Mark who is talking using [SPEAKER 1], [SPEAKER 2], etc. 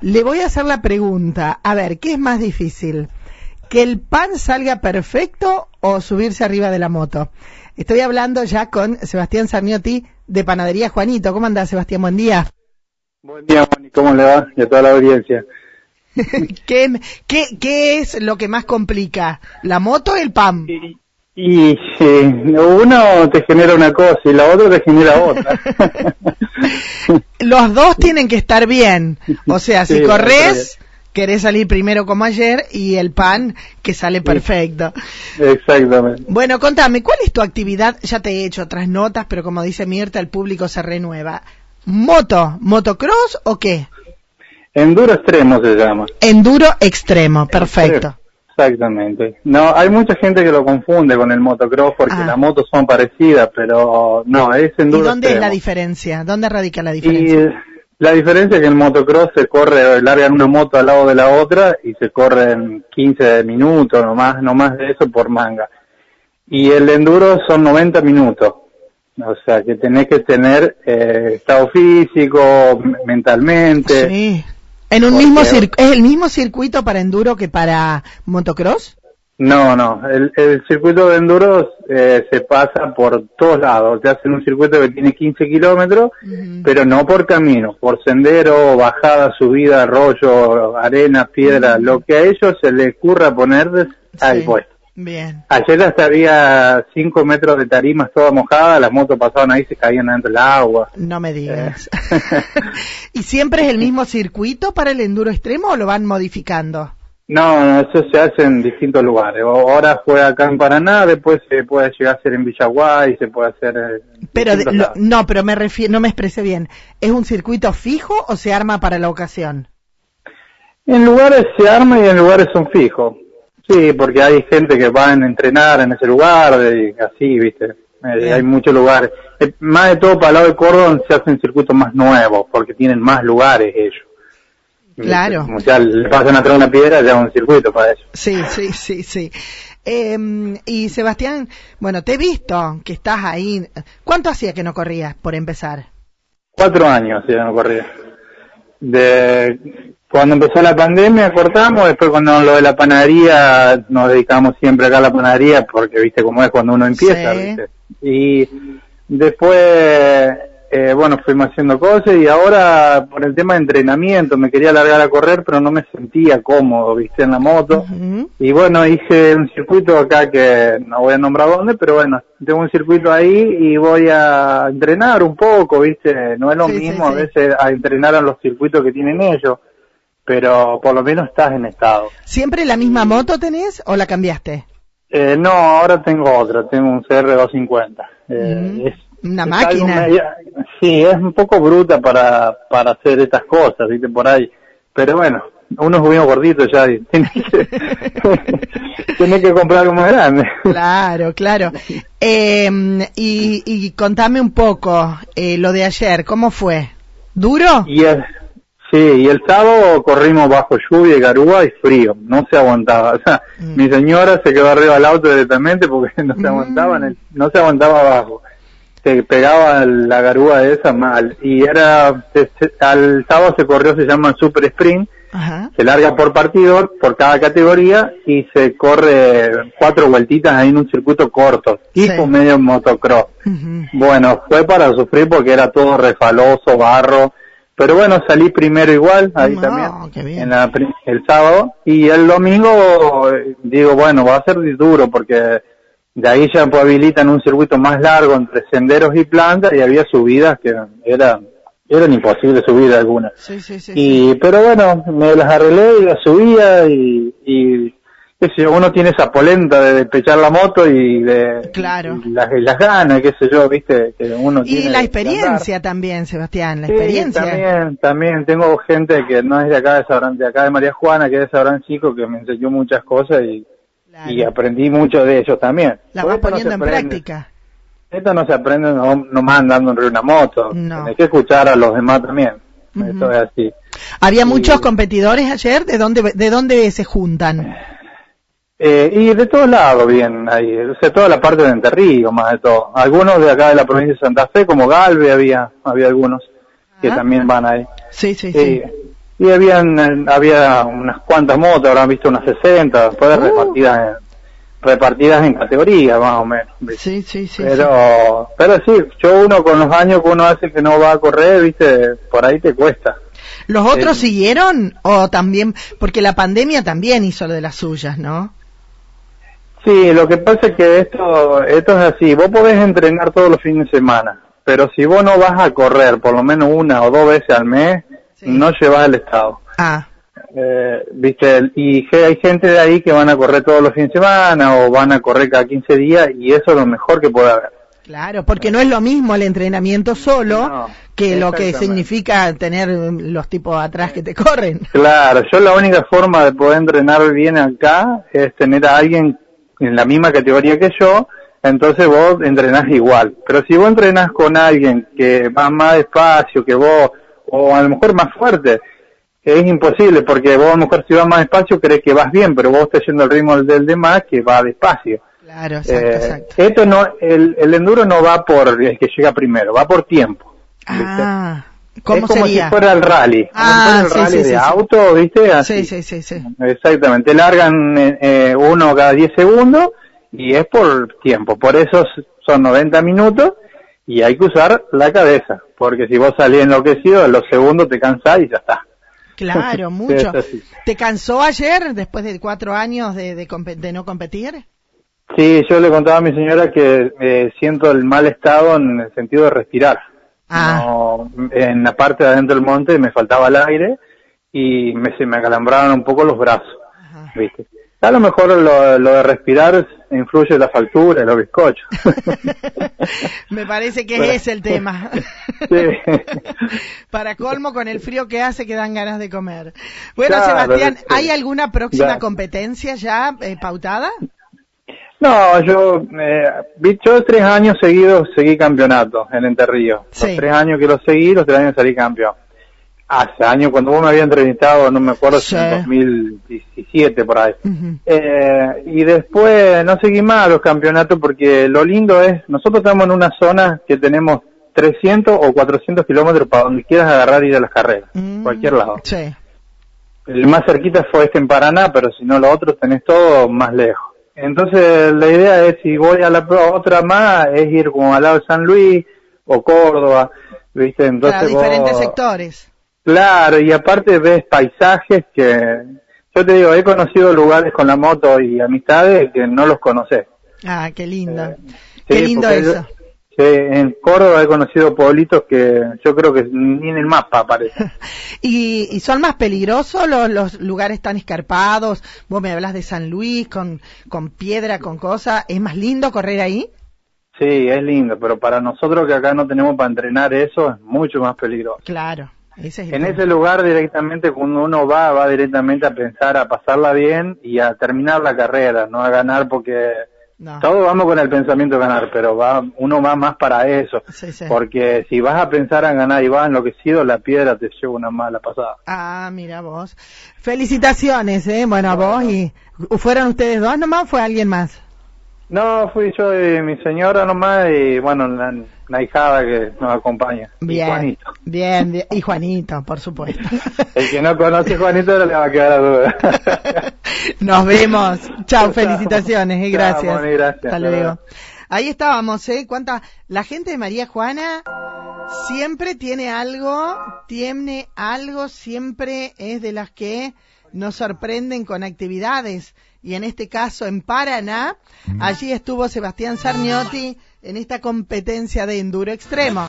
[SPEAKER 1] Le voy a hacer la pregunta, a ver, ¿qué es más difícil? ¿Que el pan salga perfecto o subirse arriba de la moto? Estoy hablando ya con Sebastián Sarniotti de Panadería Juanito. ¿Cómo anda, Sebastián? Buen día.
[SPEAKER 2] Buen día, Juan, ¿cómo le va? Y a toda la audiencia.
[SPEAKER 1] ¿Qué, qué, qué es lo que más complica? ¿La moto o el pan?
[SPEAKER 2] Y, sí, uno te genera una cosa y la otra te genera otra.
[SPEAKER 1] Los dos tienen que estar bien. O sea, si
[SPEAKER 2] Sí,
[SPEAKER 1] corres, querés salir primero como ayer y el pan que sale perfecto.
[SPEAKER 2] Exactamente.
[SPEAKER 1] Bueno, contame, ¿cuál es tu actividad? Ya te he hecho otras notas, pero como dice Mirta, el público se renueva. ¿Moto? ¿Motocross o qué?
[SPEAKER 2] Enduro extremo se llama.
[SPEAKER 1] Enduro extremo, perfecto.
[SPEAKER 2] Exactamente. No, hay mucha gente que lo confunde con el motocross porque
[SPEAKER 1] Ah.
[SPEAKER 2] las motos son parecidas, pero no, es
[SPEAKER 1] ¿Y
[SPEAKER 2] enduro
[SPEAKER 1] dónde es la diferencia? ¿Dónde radica la
[SPEAKER 2] Y
[SPEAKER 1] diferencia?
[SPEAKER 2] eh, la diferencia es que el motocross se corre, largan una moto al lado de la otra y se corre en 15 minutos, no más, no más de eso por manga. Y el enduro son 90 minutos. O sea, que tenés que tener eh, estado físico, mentalmente.
[SPEAKER 1] Sí. ¿En un mismo cir- ¿Es el mismo circuito para enduro que para motocross?
[SPEAKER 2] No, no, el, el circuito de enduro eh, se pasa por todos lados. Te hacen un circuito que tiene 15 kilómetros, pero no por camino, por sendero, bajada, subida, arroyo, arena, piedra, lo que a ellos se les ocurra poner, ahí
[SPEAKER 1] Sí.
[SPEAKER 2] pues.
[SPEAKER 1] Bien.
[SPEAKER 2] Ayer hasta había 5 metros de tarimas toda mojada, las motos pasaban ahí y se caían dentro del agua.
[SPEAKER 1] No me digas.
[SPEAKER 2] Eh.
[SPEAKER 1] ¿Y siempre es el mismo circuito para el enduro extremo o lo van modificando?
[SPEAKER 2] No, no, eso se hace en distintos lugares. Ahora fue acá en Paraná, después se puede llegar a hacer en Villaguay, se puede hacer en
[SPEAKER 1] Pero de- lo- no, pero me refiero, no me expresé bien. ¿Es un circuito fijo o se arma para la ocasión?
[SPEAKER 2] En lugares se arma y en lugares son fijos. Sí, porque hay gente que va a entrenar en ese lugar, de- así, viste. Eh, hay muchos lugares. Eh, más de todo para el lado de Córdoba se hacen circuitos más nuevos, porque tienen más lugares ellos.
[SPEAKER 1] Claro.
[SPEAKER 2] Como ya le pasan atrás una piedra, ya un circuito para ellos.
[SPEAKER 1] Sí, sí, sí, sí. Eh, y Sebastián, bueno, te he visto que estás ahí. ¿Cuánto hacía que no corrías, por empezar?
[SPEAKER 2] Cuatro años ya no corría. De cuando empezó la pandemia cortamos, después cuando lo de la panadería nos dedicamos siempre acá a la panadería porque viste cómo es cuando uno empieza,
[SPEAKER 1] Sí.
[SPEAKER 2] ¿viste? Y después, eh, bueno, fuimos haciendo cosas y ahora por el tema de entrenamiento me quería largar a correr pero no me sentía cómodo, viste, en la moto. Y bueno, hice un circuito acá que no voy a nombrar dónde, pero bueno, tengo un circuito ahí y voy a entrenar un poco, ¿viste? No es lo
[SPEAKER 1] Sí, sí,
[SPEAKER 2] mismo a veces a entrenar a los circuitos que tienen ellos, pero por lo menos estás en estado.
[SPEAKER 1] ¿Siempre la misma moto tenés o la cambiaste?
[SPEAKER 2] Eh, no, ahora tengo otra, tengo un CR250. Eh,
[SPEAKER 1] Mm,
[SPEAKER 2] es-
[SPEAKER 1] una
[SPEAKER 2] es
[SPEAKER 1] máquina.
[SPEAKER 2] algo sí, es un poco bruta para, para hacer estas cosas, ¿viste? Por ahí. Pero bueno, uno es muy gordito ya y tiene que, tiene que comprar algo más grande.
[SPEAKER 1] Claro, claro. Eh, y, y contame un poco eh, lo de ayer, ¿cómo fue? ¿Duro?
[SPEAKER 2] Y el, sí, y el sábado corrimos bajo lluvia y garúa y frío, no se aguantaba. O sea,
[SPEAKER 1] Mm.
[SPEAKER 2] mi señora se quedó arriba del auto directamente porque no se
[SPEAKER 1] Mm.
[SPEAKER 2] aguantaba, en el- no se aguantaba abajo. Se pegaba la garúa esa mal. Y era, se- se- al sábado se corrió, se llama Super Sprint,
[SPEAKER 1] Ajá.
[SPEAKER 2] se larga por partido, por cada categoría, y se corre cuatro vueltitas ahí en un circuito corto, tipo
[SPEAKER 1] Sí.
[SPEAKER 2] medio motocross. Bueno, fue para sufrir porque era todo refaloso, barro, pero bueno, salí primero igual, ahí
[SPEAKER 1] No,
[SPEAKER 2] también, en la el sábado, y el domingo digo, bueno, va a ser duro porque de ahí ya pues, habilitan un circuito más largo entre senderos y plantas y había subidas que eran, eran imposibles subir algunas.
[SPEAKER 1] Sí, sí, sí. sí.
[SPEAKER 2] Y, pero bueno, me las arreglé y las subía y, y qué sé yo, uno tiene esa polenta de despechar la moto y de
[SPEAKER 1] Claro.
[SPEAKER 2] y las, y las ganas, qué sé yo, viste, que uno tiene
[SPEAKER 1] Y la experiencia también, Sebastián, la
[SPEAKER 2] Sí,
[SPEAKER 1] experiencia.
[SPEAKER 2] también, también tengo gente que no es de acá de Sabran, de acá de María Juana, que es de Sabran Chico, que me enseñó muchas cosas y,
[SPEAKER 1] Claro.
[SPEAKER 2] y aprendí mucho de ellos también.
[SPEAKER 1] La vas
[SPEAKER 2] no
[SPEAKER 1] poniendo en
[SPEAKER 2] aprende.
[SPEAKER 1] práctica.
[SPEAKER 2] Esto no se aprende no, nomás andando en una moto.
[SPEAKER 1] No.
[SPEAKER 2] Tienes que escuchar a los demás también.
[SPEAKER 1] Ujú.
[SPEAKER 2] Esto es así.
[SPEAKER 1] Había
[SPEAKER 2] Y-
[SPEAKER 1] muchos competidores ayer, ¿de dónde, de dónde se juntan?
[SPEAKER 2] Eh, y de todos lados bien ahí, o sea, toda la parte de Entre Ríos más de todo. Algunos de acá de la provincia de Santa Fe, como Galve había, había algunos que también van ahí.
[SPEAKER 1] Sí, sí, sí.
[SPEAKER 2] Sí. Y habían, eh, había unas cuantas motos, habrán visto unas 60, después
[SPEAKER 1] Uh.
[SPEAKER 2] repartidas en, repartidas en categorías más o menos. ¿viste?
[SPEAKER 1] Sí, sí, sí.
[SPEAKER 2] pero, pero sí, yo uno con los años que uno hace que no va a correr, viste, por ahí te cuesta.
[SPEAKER 1] ¿Los otros
[SPEAKER 2] Eh,
[SPEAKER 1] siguieron o también? Porque la pandemia también hizo de las suyas, ¿no?
[SPEAKER 2] Sí, lo que pasa es que esto, esto es así, vos podés entrenar todos los fines de semana, pero si vos no vas a correr por lo menos una o dos veces al mes,
[SPEAKER 1] Sí.
[SPEAKER 2] no llevas el estado.
[SPEAKER 1] Ah,
[SPEAKER 2] Eh, viste, y hay gente de ahí que van a correr todos los fines de semana o van a correr cada 15 días y eso es lo mejor que puede haber.
[SPEAKER 1] claro, porque no es lo mismo el entrenamiento solo
[SPEAKER 2] No,
[SPEAKER 1] que lo que significa tener los tipos atrás que te corren.
[SPEAKER 2] Claro, yo la única forma de poder entrenar bien acá es tener a alguien en la misma categoría que yo, entonces vos entrenás igual. Pero si vos entrenás con alguien que va más despacio que vos, o a lo mejor más fuerte, es imposible, porque vos a lo mejor si vas más despacio crees que vas bien, pero vos estás yendo al ritmo del, demás que va despacio.
[SPEAKER 1] Claro, exacto,
[SPEAKER 2] Eh,
[SPEAKER 1] exacto.
[SPEAKER 2] Esto no, el, el enduro no va por el que llega primero, va por tiempo.
[SPEAKER 1] Ah, ¿cómo
[SPEAKER 2] es como
[SPEAKER 1] sería?
[SPEAKER 2] si fuera el rally. Como
[SPEAKER 1] Ah,
[SPEAKER 2] el
[SPEAKER 1] sí,
[SPEAKER 2] rally
[SPEAKER 1] sí,
[SPEAKER 2] de
[SPEAKER 1] sí,
[SPEAKER 2] auto, ¿viste? Así.
[SPEAKER 1] Sí, sí, sí, sí.
[SPEAKER 2] Exactamente, largan eh, eh, uno cada 10 segundos y es por tiempo, por eso son 90 minutos y hay que usar la cabeza, porque si vos salís enloquecido, en los segundos te cansás y ya está.
[SPEAKER 1] Claro, mucho. ¿Te cansó ayer, después de cuatro años de, de, de no competir?
[SPEAKER 2] Sí, yo le contaba a mi señora que eh, siento el mal estado en el sentido de respirar.
[SPEAKER 1] Ah.
[SPEAKER 2] No, en la parte de adentro del monte me faltaba el aire y me, se me acalambraban un poco los brazos.
[SPEAKER 1] Ajá.
[SPEAKER 2] ¿viste? A lo mejor lo, lo de respirar influye la factura, los bizcochos.
[SPEAKER 1] Me parece que
[SPEAKER 2] Pero-
[SPEAKER 1] es el tema. Para colmo, con el frío que hace, que dan ganas de comer. Bueno,
[SPEAKER 2] Claro,
[SPEAKER 1] Sebastián. ¿hay alguna próxima
[SPEAKER 2] Ya.
[SPEAKER 1] competencia ya eh, pautada?
[SPEAKER 2] No, yo, eh, vi- yo tres años seguidos seguí campeonato en Entre Ríos.
[SPEAKER 1] Sí.
[SPEAKER 2] Los tres años que lo seguí, los tres años salí campeón. Hace años, cuando vos me habías entrevistado, no me acuerdo si
[SPEAKER 1] Sí.
[SPEAKER 2] en 2017 por ahí. Eh, y después no seguí más los campeonatos porque lo lindo es, nosotros estamos en una zona que tenemos 300 o 400 kilómetros para donde quieras agarrar y ir a las carreras,
[SPEAKER 1] Mm,
[SPEAKER 2] cualquier lado.
[SPEAKER 1] Sí.
[SPEAKER 2] El más cerquita fue este en Paraná, pero si no los otros tenés todo más lejos. Entonces la idea es, si voy a la otra más, es ir como al lado de San Luis o Córdoba, ¿viste? Entonces
[SPEAKER 1] Para diferentes
[SPEAKER 2] vos-
[SPEAKER 1] sectores.
[SPEAKER 2] Claro, y aparte ves paisajes que, yo te digo, he conocido lugares con la moto y amistades que no los conoces.
[SPEAKER 1] Ah, qué lindo.
[SPEAKER 2] Eh,
[SPEAKER 1] qué
[SPEAKER 2] sí,
[SPEAKER 1] lindo eso.
[SPEAKER 2] yo- sí, en Córdoba he conocido pueblitos que yo creo que ni en el mapa aparecen.
[SPEAKER 1] ¿Y, y son más peligrosos los, los lugares tan escarpados? Vos me hablas de San Luis con, con piedra, con cosas. ¿Es más lindo correr ahí?
[SPEAKER 2] Sí, es lindo, pero para nosotros que acá no tenemos para entrenar eso es mucho más peligroso.
[SPEAKER 1] Claro. Ese es
[SPEAKER 2] En ese lugar directamente cuando uno va, va directamente a pensar a pasarla bien y a terminar la carrera, no a ganar porque
[SPEAKER 1] No.
[SPEAKER 2] todos vamos con el pensamiento de ganar, pero va uno va más para eso,
[SPEAKER 1] Sí, sí.
[SPEAKER 2] porque si vas a pensar en ganar y vas enloquecido, la piedra te lleva una mala pasada.
[SPEAKER 1] Ah, mira vos. Felicitaciones, ¿eh? Bueno, a vos y... ¿Fueron ustedes dos nomás o fue alguien más?
[SPEAKER 2] No, fui yo y mi señora nomás y bueno, la, la hijada que nos acompaña. Y
[SPEAKER 1] Bien.
[SPEAKER 2] Juanito.
[SPEAKER 1] Bien, bien. Y Juanito, por supuesto.
[SPEAKER 2] El que no conoce a Juanito no le va a quedar a duda.
[SPEAKER 1] Nos vemos. Chao, felicitaciones,
[SPEAKER 2] Chao,
[SPEAKER 1] gracias.
[SPEAKER 2] Gracias.
[SPEAKER 1] Hasta
[SPEAKER 2] luego.
[SPEAKER 1] Ahí estábamos, ¿eh? Cuánta la gente de María Juana siempre tiene algo, tiene algo, siempre es de las que nos sorprenden con actividades. Y en este caso en Paraná, allí estuvo Sebastián Sarniotti en esta competencia de enduro extremo.